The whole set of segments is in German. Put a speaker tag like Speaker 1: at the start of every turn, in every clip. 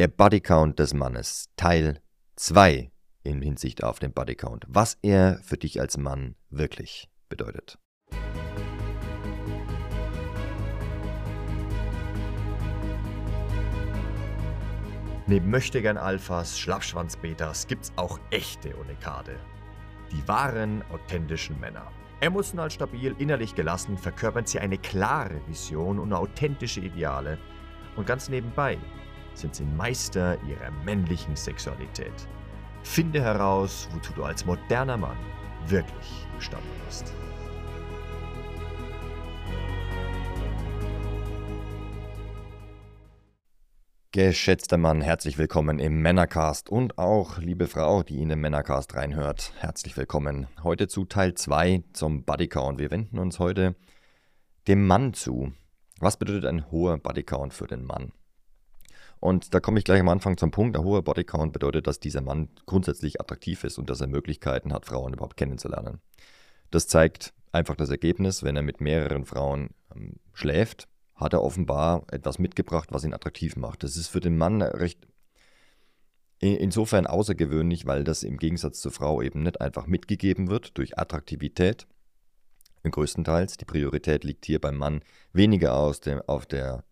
Speaker 1: Der Bodycount des Mannes, Teil 2 in Hinsicht auf den Bodycount. Was er für dich als Mann wirklich bedeutet.
Speaker 2: Neben Möchtegern Alphas, Schlappschwanz-Betas gibt's auch echte Unikade. Die wahren, authentischen Männer. Emotional stabil, innerlich gelassen verkörpern sie eine klare Vision und authentische Ideale. Und ganz nebenbei sind sie Meister ihrer männlichen Sexualität. Finde heraus, wozu du als moderner Mann wirklich gestanden bist.
Speaker 1: Geschätzter Mann, herzlich willkommen im Männercast und auch liebe Frau, die in den Männercast reinhört, herzlich willkommen. Heute zu Teil 2 zum Bodycount. Wir wenden uns heute dem Mann zu. Was bedeutet ein hoher Bodycount für den Mann? Und da komme ich gleich am Anfang zum Punkt. Ein hoher Bodycount bedeutet, dass dieser Mann grundsätzlich attraktiv ist und dass er Möglichkeiten hat, Frauen überhaupt kennenzulernen. Das zeigt einfach das Ergebnis, wenn er mit mehreren Frauen ähm, schläft, hat er offenbar etwas mitgebracht, was ihn attraktiv macht. Das ist für den Mann recht insofern außergewöhnlich, weil das im Gegensatz zur Frau eben nicht einfach mitgegeben wird durch Attraktivität. Im größtenteils. Die Priorität liegt hier beim Mann weniger aus dem, auf der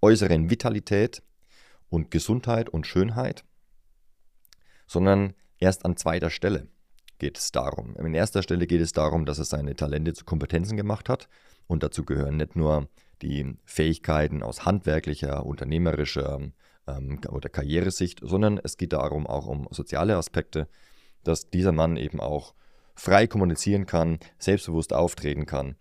Speaker 1: äußeren Vitalität, und Gesundheit und Schönheit, sondern erst an zweiter Stelle geht es darum. In erster Stelle geht es darum, dass er seine Talente zu Kompetenzen gemacht hat und dazu gehören nicht nur die Fähigkeiten aus handwerklicher, unternehmerischer ähm, oder Karrieresicht, sondern es geht darum auch um soziale Aspekte, dass dieser Mann eben auch frei kommunizieren kann, selbstbewusst auftreten kann.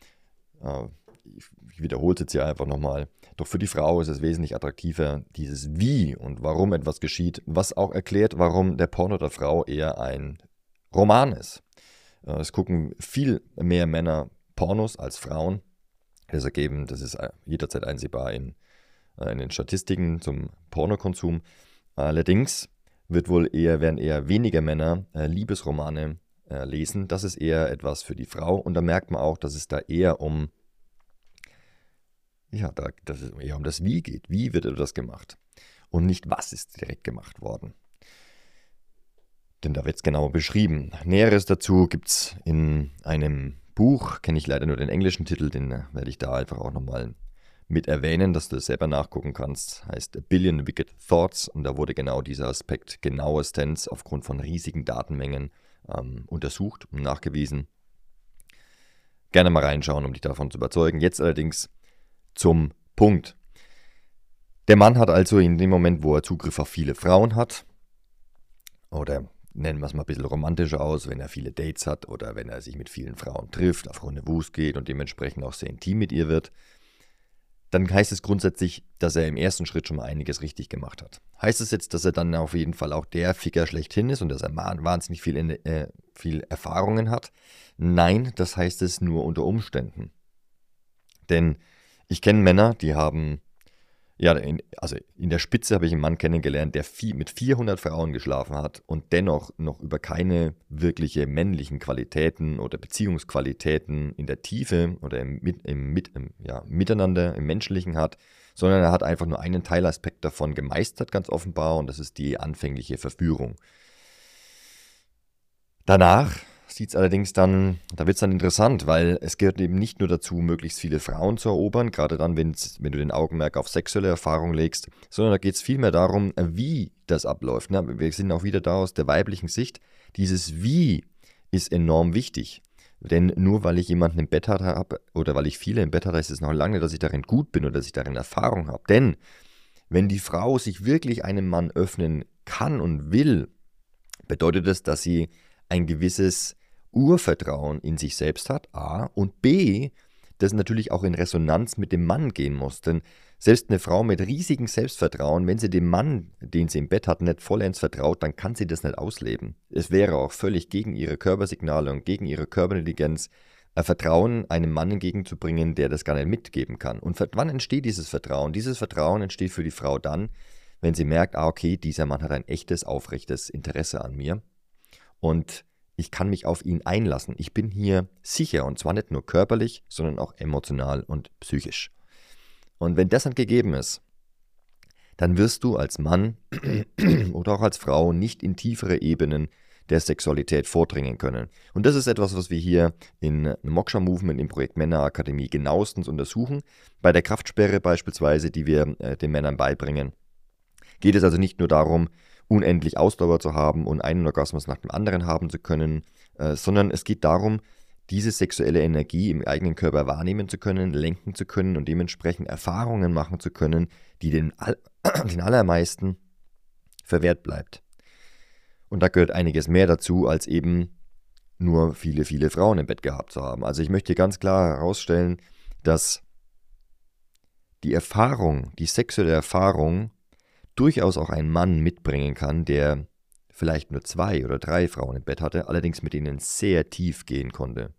Speaker 1: Äh, ich, wiederhole es jetzt hier einfach nochmal. Doch für die Frau ist es wesentlich attraktiver, dieses Wie und warum etwas geschieht, was auch erklärt, warum der Porno der Frau eher ein Roman ist. Äh, es gucken viel mehr Männer Pornos als Frauen. Das ergeben, das ist äh, jederzeit einsehbar in, äh, in den Statistiken zum Pornokonsum. Allerdings wird wohl eher, werden eher weniger Männer Liebesromane lesen. Das ist eher etwas für die Frau. Und da merkt man auch, dass es da eher um ja, da, dass es eher um das Wie geht. Wie wird das gemacht? Und nicht, was ist direkt gemacht worden. Denn da wird es genauer beschrieben. Näheres dazu gibt es in einem Buch, kenne ich leider nur den englischen Titel, den äh, werde ich da einfach auch nochmal mit erwähnen, dass du das selber nachgucken kannst. Heißt A Billion Wicked Thoughts und da wurde genau dieser Aspekt genauestens aufgrund von riesigen Datenmengen ähm, untersucht und nachgewiesen. Gerne mal reinschauen, um dich davon zu überzeugen. Jetzt allerdings zum Punkt. Der Mann hat also in dem Moment, wo er Zugriff auf viele Frauen hat, oder nennen wir es mal ein bisschen romantischer aus, wenn er viele Dates hat oder wenn er sich mit vielen Frauen trifft, auf Rendezvous geht und dementsprechend auch sehr intim mit ihr wird, dann heißt es grundsätzlich, dass er im ersten Schritt schon mal einiges richtig gemacht hat. Heißt es jetzt, dass er dann auf jeden Fall auch der Ficker schlechthin ist und dass er wahnsinnig viel, äh, viel Erfahrungen hat? Nein, das heißt es nur unter Umständen. Denn ich kenne Männer, die haben, ja, in, also in der Spitze habe ich einen Mann kennengelernt, der viel, mit 400 Frauen geschlafen hat und dennoch noch über keine wirkliche männlichen Qualitäten oder Beziehungsqualitäten in der Tiefe oder im, im, im ja, Miteinander, im Menschlichen hat, sondern er hat einfach nur einen Teilaspekt davon gemeistert, ganz offenbar, und das ist die anfängliche Verführung. Danach sieht es allerdings dann, da wird es dann interessant, weil es gehört eben nicht nur dazu, möglichst viele Frauen zu erobern, gerade dann, wenn du den Augenmerk auf sexuelle Erfahrung legst, sondern da geht es vielmehr darum, wie das abläuft. Ne? Wir sind auch wieder da aus der weiblichen Sicht. Dieses Wie ist enorm wichtig. Denn nur weil ich jemanden im Bett habe oder weil ich viele im Bett habe, heißt es noch lange, dass ich darin gut bin oder dass ich darin Erfahrung habe. Denn wenn die Frau sich wirklich einem Mann öffnen kann und will, bedeutet das, dass sie ein gewisses Urvertrauen in sich selbst hat, A, und B, das natürlich auch in Resonanz mit dem Mann gehen muss. Denn selbst eine Frau mit riesigem Selbstvertrauen, wenn sie dem Mann, den sie im Bett hat, nicht vollends vertraut, dann kann sie das nicht ausleben. Es wäre auch völlig gegen ihre Körpersignale und gegen ihre Körperintelligenz, Vertrauen einem Mann entgegenzubringen, der das gar nicht mitgeben kann. Und wann entsteht dieses Vertrauen? Dieses Vertrauen entsteht für die Frau dann, wenn sie merkt, ah, okay, dieser Mann hat ein echtes, aufrechtes Interesse an mir. Und ich kann mich auf ihn einlassen. Ich bin hier sicher und zwar nicht nur körperlich, sondern auch emotional und psychisch. Und wenn das dann gegeben ist, dann wirst du als Mann oder auch als Frau nicht in tiefere Ebenen der Sexualität vordringen können. Und das ist etwas, was wir hier in Moksha Movement im Projekt Männerakademie genauestens untersuchen. Bei der Kraftsperre beispielsweise, die wir äh, den Männern beibringen, geht es also nicht nur darum, unendlich Ausdauer zu haben und einen Orgasmus nach dem anderen haben zu können, äh, sondern es geht darum, diese sexuelle Energie im eigenen Körper wahrnehmen zu können, lenken zu können und dementsprechend Erfahrungen machen zu können, die den, all den allermeisten verwehrt bleibt. Und da gehört einiges mehr dazu, als eben nur viele, viele Frauen im Bett gehabt zu haben. Also ich möchte ganz klar herausstellen, dass die Erfahrung, die sexuelle Erfahrung durchaus auch ein Mann mitbringen kann, der vielleicht nur zwei oder drei Frauen im Bett hatte, allerdings mit denen sehr tief gehen konnte.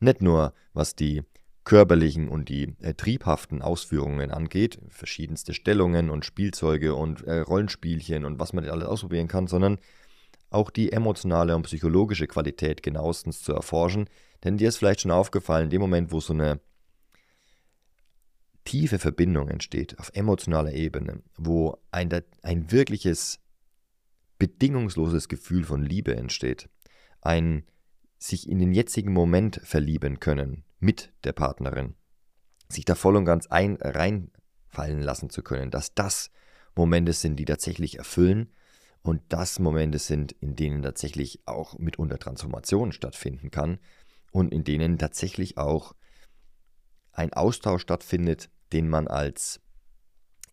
Speaker 1: Nicht nur was die körperlichen und die äh, triebhaften Ausführungen angeht, verschiedenste Stellungen und Spielzeuge und äh, Rollenspielchen und was man alles ausprobieren kann, sondern auch die emotionale und psychologische Qualität genauestens zu erforschen. Denn dir ist vielleicht schon aufgefallen, in dem Moment, wo so eine tiefe Verbindung entsteht auf emotionaler Ebene, wo ein, ein wirkliches bedingungsloses Gefühl von Liebe entsteht, ein sich in den jetzigen Moment verlieben können mit der Partnerin, sich da voll und ganz ein, reinfallen lassen zu können, dass das Momente sind, die tatsächlich erfüllen und das Momente sind, in denen tatsächlich auch mitunter Transformation stattfinden kann und in denen tatsächlich auch ein Austausch stattfindet, den man als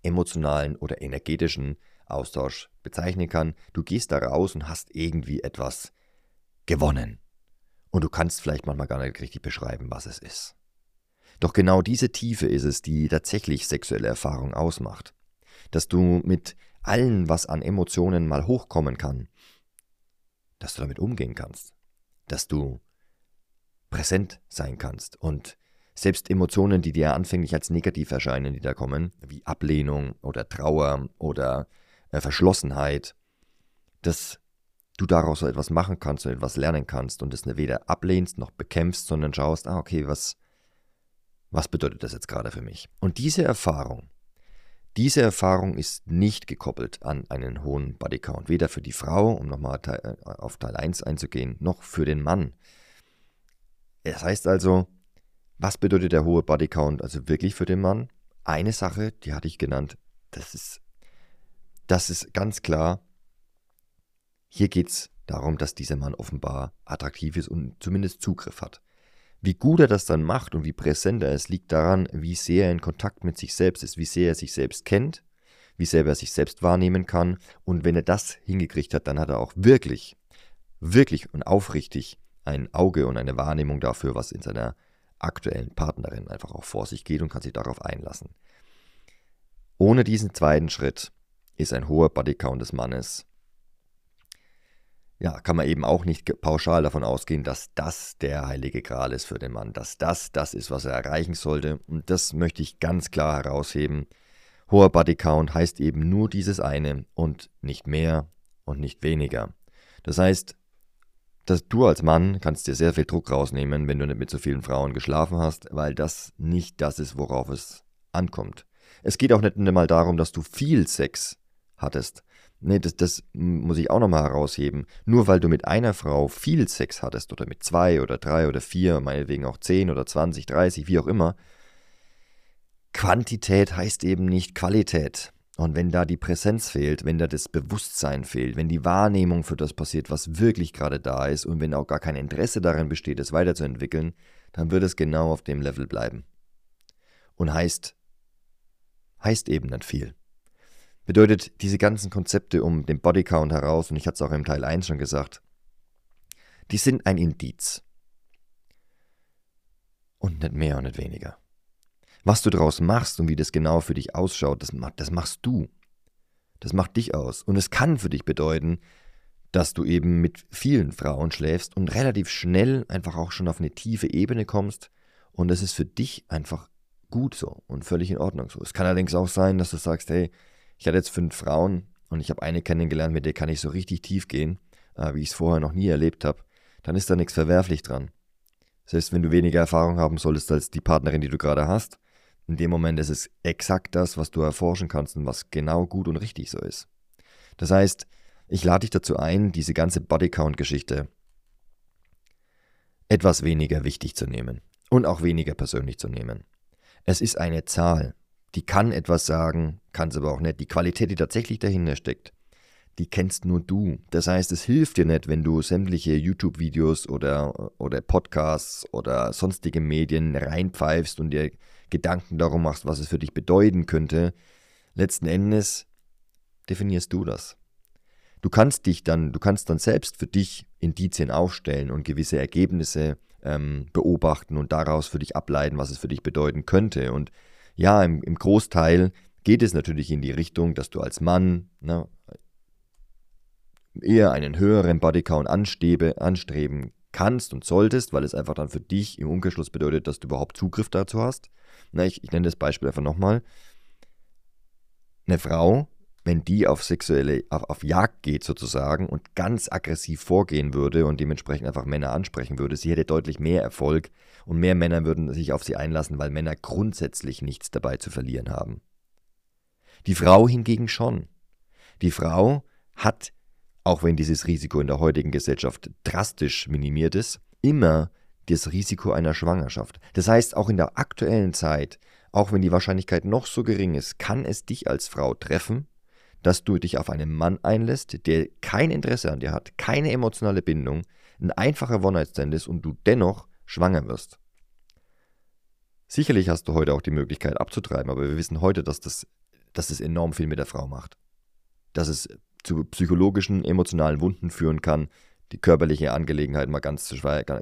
Speaker 1: emotionalen oder energetischen Austausch bezeichnen kann. Du gehst da raus und hast irgendwie etwas gewonnen. Und du kannst vielleicht manchmal gar nicht richtig beschreiben, was es ist. Doch genau diese Tiefe ist es, die tatsächlich sexuelle Erfahrung ausmacht. Dass du mit allen, was an Emotionen mal hochkommen kann, dass du damit umgehen kannst, dass du präsent sein kannst und selbst Emotionen, die dir anfänglich als negativ erscheinen, die da kommen, wie Ablehnung oder Trauer oder äh, Verschlossenheit, dass du daraus so etwas machen kannst und etwas lernen kannst und es weder ablehnst noch bekämpfst, sondern schaust, ah, okay, was, was bedeutet das jetzt gerade für mich? Und diese Erfahrung, diese Erfahrung ist nicht gekoppelt an einen hohen Bodycount, weder für die Frau, um nochmal äh, auf Teil 1 einzugehen, noch für den Mann. Es heißt also, was bedeutet der hohe Bodycount also wirklich für den Mann? Eine Sache, die hatte ich genannt, das ist, das ist ganz klar, hier geht es darum, dass dieser Mann offenbar attraktiv ist und zumindest Zugriff hat. Wie gut er das dann macht und wie präsent er ist, liegt daran, wie sehr er in Kontakt mit sich selbst ist, wie sehr er sich selbst kennt, wie sehr er sich selbst wahrnehmen kann. Und wenn er das hingekriegt hat, dann hat er auch wirklich, wirklich und aufrichtig ein Auge und eine Wahrnehmung dafür, was in seiner aktuellen Partnerin einfach auch vor sich geht und kann sich darauf einlassen. Ohne diesen zweiten Schritt ist ein hoher Bodycount des Mannes ja, kann man eben auch nicht pauschal davon ausgehen, dass das der heilige Gral ist für den Mann, dass das das ist, was er erreichen sollte. Und das möchte ich ganz klar herausheben. Hoher Bodycount heißt eben nur dieses eine und nicht mehr und nicht weniger. Das heißt, dass du als Mann kannst dir sehr viel Druck rausnehmen, wenn du nicht mit so vielen Frauen geschlafen hast, weil das nicht das ist, worauf es ankommt. Es geht auch nicht einmal darum, dass du viel Sex hattest, Nee, das, das muss ich auch nochmal herausheben. Nur weil du mit einer Frau viel Sex hattest oder mit zwei oder drei oder vier, meinetwegen auch zehn oder zwanzig, dreißig, wie auch immer, Quantität heißt eben nicht Qualität. Und wenn da die Präsenz fehlt, wenn da das Bewusstsein fehlt, wenn die Wahrnehmung für das passiert, was wirklich gerade da ist und wenn auch gar kein Interesse darin besteht, es weiterzuentwickeln, dann wird es genau auf dem Level bleiben. Und heißt, heißt eben nicht viel. Bedeutet, diese ganzen Konzepte um den Bodycount heraus, und ich hatte es auch im Teil 1 schon gesagt, die sind ein Indiz. Und nicht mehr und nicht weniger. Was du daraus machst und wie das genau für dich ausschaut, das, das machst du. Das macht dich aus. Und es kann für dich bedeuten, dass du eben mit vielen Frauen schläfst und relativ schnell einfach auch schon auf eine tiefe Ebene kommst. Und es ist für dich einfach gut so und völlig in Ordnung so. Es kann allerdings auch sein, dass du sagst, hey, ich hatte jetzt fünf Frauen und ich habe eine kennengelernt, mit der kann ich so richtig tief gehen, äh, wie ich es vorher noch nie erlebt habe. Dann ist da nichts verwerflich dran. Selbst wenn du weniger Erfahrung haben solltest als die Partnerin, die du gerade hast, in dem Moment ist es exakt das, was du erforschen kannst und was genau gut und richtig so ist. Das heißt, ich lade dich dazu ein, diese ganze Bodycount-Geschichte etwas weniger wichtig zu nehmen und auch weniger persönlich zu nehmen. Es ist eine Zahl, die kann etwas sagen, kann es aber auch nicht. Die Qualität, die tatsächlich dahinter steckt, die kennst nur du. Das heißt, es hilft dir nicht, wenn du sämtliche YouTube-Videos oder, oder Podcasts oder sonstige Medien reinpfeifst und dir Gedanken darum machst, was es für dich bedeuten könnte. Letzten Endes definierst du das. Du kannst dich dann, du kannst dann selbst für dich Indizien aufstellen und gewisse Ergebnisse ähm, beobachten und daraus für dich ableiten, was es für dich bedeuten könnte. Und ja, im, im Großteil geht es natürlich in die Richtung, dass du als Mann ne, eher einen höheren Bodycount anstrebe, anstreben kannst und solltest, weil es einfach dann für dich im Umkehrschluss bedeutet, dass du überhaupt Zugriff dazu hast. Na, ich, ich nenne das Beispiel einfach nochmal. Eine Frau, wenn die auf sexuelle, auf, auf Jagd geht sozusagen und ganz aggressiv vorgehen würde und dementsprechend einfach Männer ansprechen würde, sie hätte deutlich mehr Erfolg und mehr Männer würden sich auf sie einlassen, weil Männer grundsätzlich nichts dabei zu verlieren haben. Die Frau hingegen schon. Die Frau hat auch wenn dieses Risiko in der heutigen Gesellschaft drastisch minimiert ist, immer das Risiko einer Schwangerschaft. Das heißt, auch in der aktuellen Zeit, auch wenn die Wahrscheinlichkeit noch so gering ist, kann es dich als Frau treffen, dass du dich auf einen Mann einlässt, der kein Interesse an dir hat, keine emotionale Bindung, ein einfacher One-Night-Stand ist und du dennoch schwanger wirst. Sicherlich hast du heute auch die Möglichkeit abzutreiben, aber wir wissen heute, dass das, dass das enorm viel mit der Frau macht. Dass es zu psychologischen, emotionalen Wunden führen kann. Die körperliche Angelegenheit mal ganz,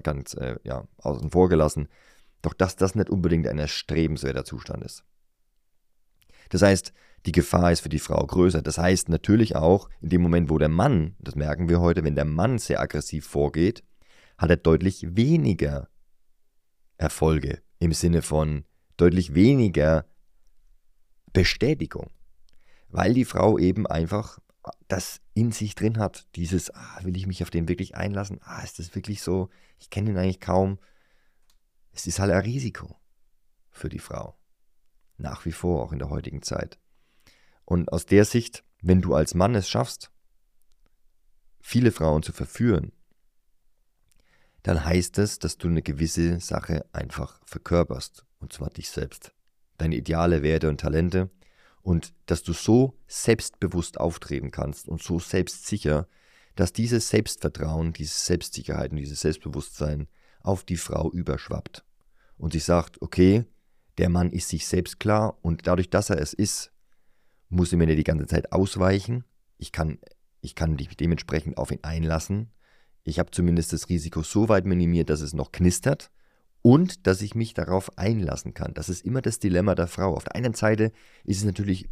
Speaker 1: ganz äh, ja, außen vor gelassen. Doch dass das nicht unbedingt ein erstrebenswerter Zustand ist. Das heißt, die Gefahr ist für die Frau größer. Das heißt natürlich auch, in dem Moment, wo der Mann, das merken wir heute, wenn der Mann sehr aggressiv vorgeht, hat er deutlich weniger Erfolge im Sinne von deutlich weniger Bestätigung. Weil die Frau eben einfach das in sich drin hat. Dieses, ah, will ich mich auf den wirklich einlassen? Ah, ist das wirklich so? Ich kenne ihn eigentlich kaum. Es ist halt ein Risiko für die Frau. Nach wie vor, auch in der heutigen Zeit. Und aus der Sicht, wenn du als Mann es schaffst, viele Frauen zu verführen, dann heißt es, dass du eine gewisse Sache einfach verkörperst. Und zwar dich selbst. Deine Ideale, Werte und Talente und dass du so selbstbewusst auftreten kannst und so selbstsicher, dass dieses Selbstvertrauen, diese Selbstsicherheit und dieses Selbstbewusstsein auf die Frau überschwappt. Und sie sagt, okay, der Mann ist sich selbst klar und dadurch, dass er es ist, muss er mir nicht die ganze Zeit ausweichen. Ich kann, ich kann dich dementsprechend auf ihn einlassen. Ich habe zumindest das Risiko so weit minimiert, dass es noch knistert und dass ich mich darauf einlassen kann. Das ist immer das Dilemma der Frau. Auf der einen Seite ist es natürlich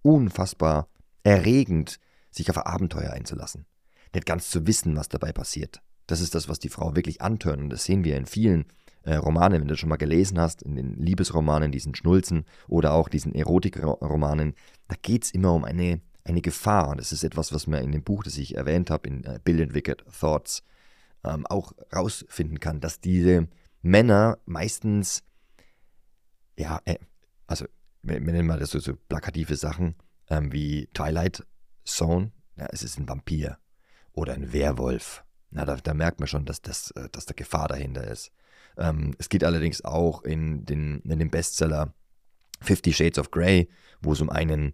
Speaker 1: unfassbar erregend, sich auf Abenteuer einzulassen. Nicht ganz zu wissen, was dabei passiert. Das ist das, was die Frau wirklich antört. Und das sehen wir in vielen äh, Romanen, wenn du das schon mal gelesen hast, in den Liebesromanen, diesen Schnulzen oder auch diesen Erotikromanen. Da geht es immer um eine, eine Gefahr. Und das ist etwas, was man in dem Buch, das ich erwähnt habe, in äh, Billion Wicked Thoughts, ähm, auch rausfinden kann, dass diese Männer meistens, ja, äh, also wir, nennen mal das so, so plakative Sachen ähm, wie Twilight Zone, ja, es ist ein Vampir oder ein Werwolf. Na, da, da merkt man schon, dass, das, äh, dass da Gefahr dahinter ist. Ähm, es geht allerdings auch in, den, in dem Bestseller Fifty Shades of Grey, wo es um einen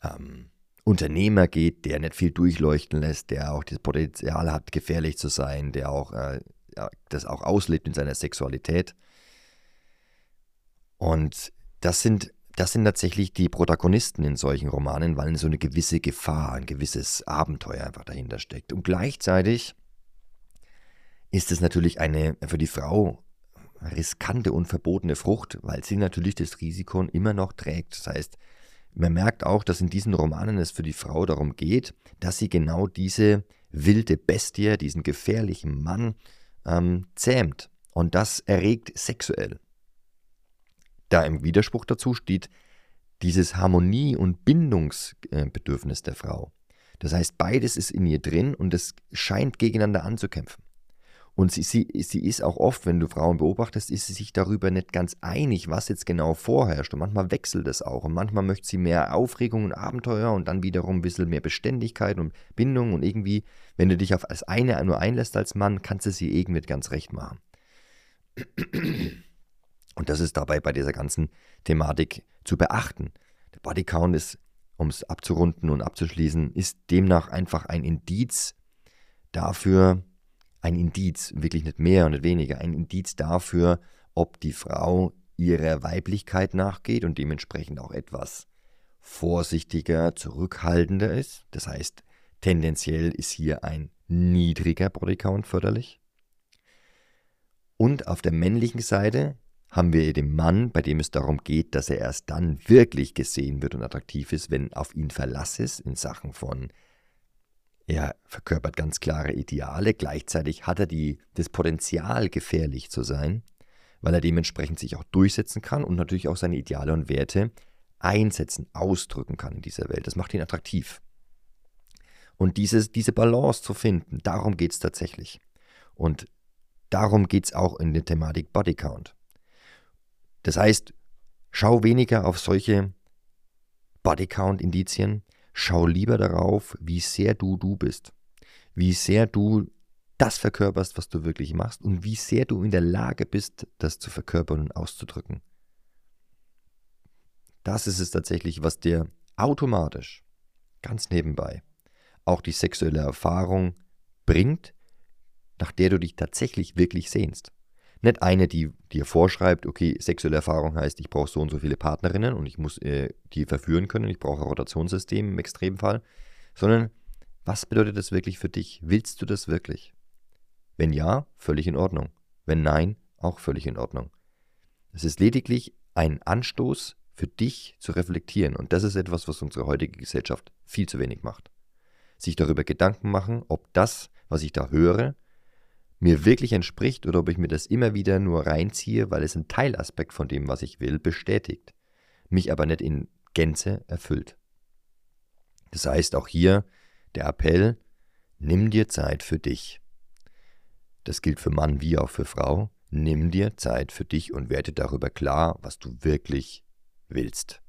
Speaker 1: ähm, Unternehmer geht, der nicht viel durchleuchten lässt, der auch das Potenzial hat, gefährlich zu sein, der auch äh, das auch auslebt in seiner Sexualität. Und das sind, das sind tatsächlich die Protagonisten in solchen Romanen, weil so eine gewisse Gefahr, ein gewisses Abenteuer einfach dahinter steckt. Und gleichzeitig ist es natürlich eine für die Frau riskante und verbotene Frucht, weil sie natürlich das Risiko immer noch trägt. Das heißt, man merkt auch, dass in diesen Romanen es für die Frau darum geht, dass sie genau diese wilde Bestie, diesen gefährlichen Mann ähm, zähmt. Und das erregt sexuell. Da im Widerspruch dazu steht dieses Harmonie- und Bindungsbedürfnis der Frau. Das heißt, beides ist in ihr drin und es scheint gegeneinander anzukämpfen. Und sie, sie, sie ist auch oft, wenn du Frauen beobachtest, ist sie sich darüber nicht ganz einig, was jetzt genau vorherrscht. Und manchmal wechselt es auch. Und manchmal möchte sie mehr Aufregung und Abenteuer und dann wiederum ein bisschen mehr Beständigkeit und Bindung. Und irgendwie, wenn du dich auf das eine nur einlässt als Mann, kannst du sie irgendwie ganz recht machen. Und das ist dabei bei dieser ganzen Thematik zu beachten. Der Bodycount ist, um es abzurunden und abzuschließen, ist demnach einfach ein Indiz dafür, ein Indiz, wirklich nicht mehr und nicht weniger, ein Indiz dafür, ob die Frau ihrer Weiblichkeit nachgeht und dementsprechend auch etwas vorsichtiger, zurückhaltender ist. Das heißt, tendenziell ist hier ein niedriger Bodycount förderlich. Und auf der männlichen Seite haben wir den Mann, bei dem es darum geht, dass er erst dann wirklich gesehen wird und attraktiv ist, wenn auf ihn Verlass ist in Sachen von, er verkörpert ganz klare Ideale, gleichzeitig hat er die, das Potenzial, gefährlich zu sein, weil er dementsprechend sich auch durchsetzen kann und natürlich auch seine Ideale und Werte einsetzen, ausdrücken kann in dieser Welt. Das macht ihn attraktiv. Und dieses, diese Balance zu finden, darum geht es tatsächlich. Und darum geht es auch in der Thematik Bodycount. Das heißt, schau weniger auf solche Bodycount-Indizien, schau lieber darauf, wie sehr du du bist, wie sehr du das verkörperst, was du wirklich machst und wie sehr du in der Lage bist, das zu verkörpern und auszudrücken. Das ist es tatsächlich, was dir automatisch, ganz nebenbei, auch die sexuelle Erfahrung bringt, nach der du dich tatsächlich wirklich sehnst. Nicht eine, die dir vorschreibt, okay, sexuelle Erfahrung heißt, ich brauche so und so viele Partnerinnen und ich muss äh, die verführen können, ich brauche ein Rotationssystem im Extremfall, sondern was bedeutet das wirklich für dich? Willst du das wirklich? Wenn ja, völlig in Ordnung. Wenn nein, auch völlig in Ordnung. Es ist lediglich ein Anstoß für dich zu reflektieren und das ist etwas, was unsere heutige Gesellschaft viel zu wenig macht. Sich darüber Gedanken machen, ob das, was ich da höre, mir wirklich entspricht oder ob ich mir das immer wieder nur reinziehe, weil es ein Teilaspekt von dem, was ich will, bestätigt, mich aber nicht in Gänze erfüllt. Das heißt auch hier der Appell, nimm dir Zeit für dich. Das gilt für Mann wie auch für Frau. Nimm dir Zeit für dich und werde darüber klar, was du wirklich willst.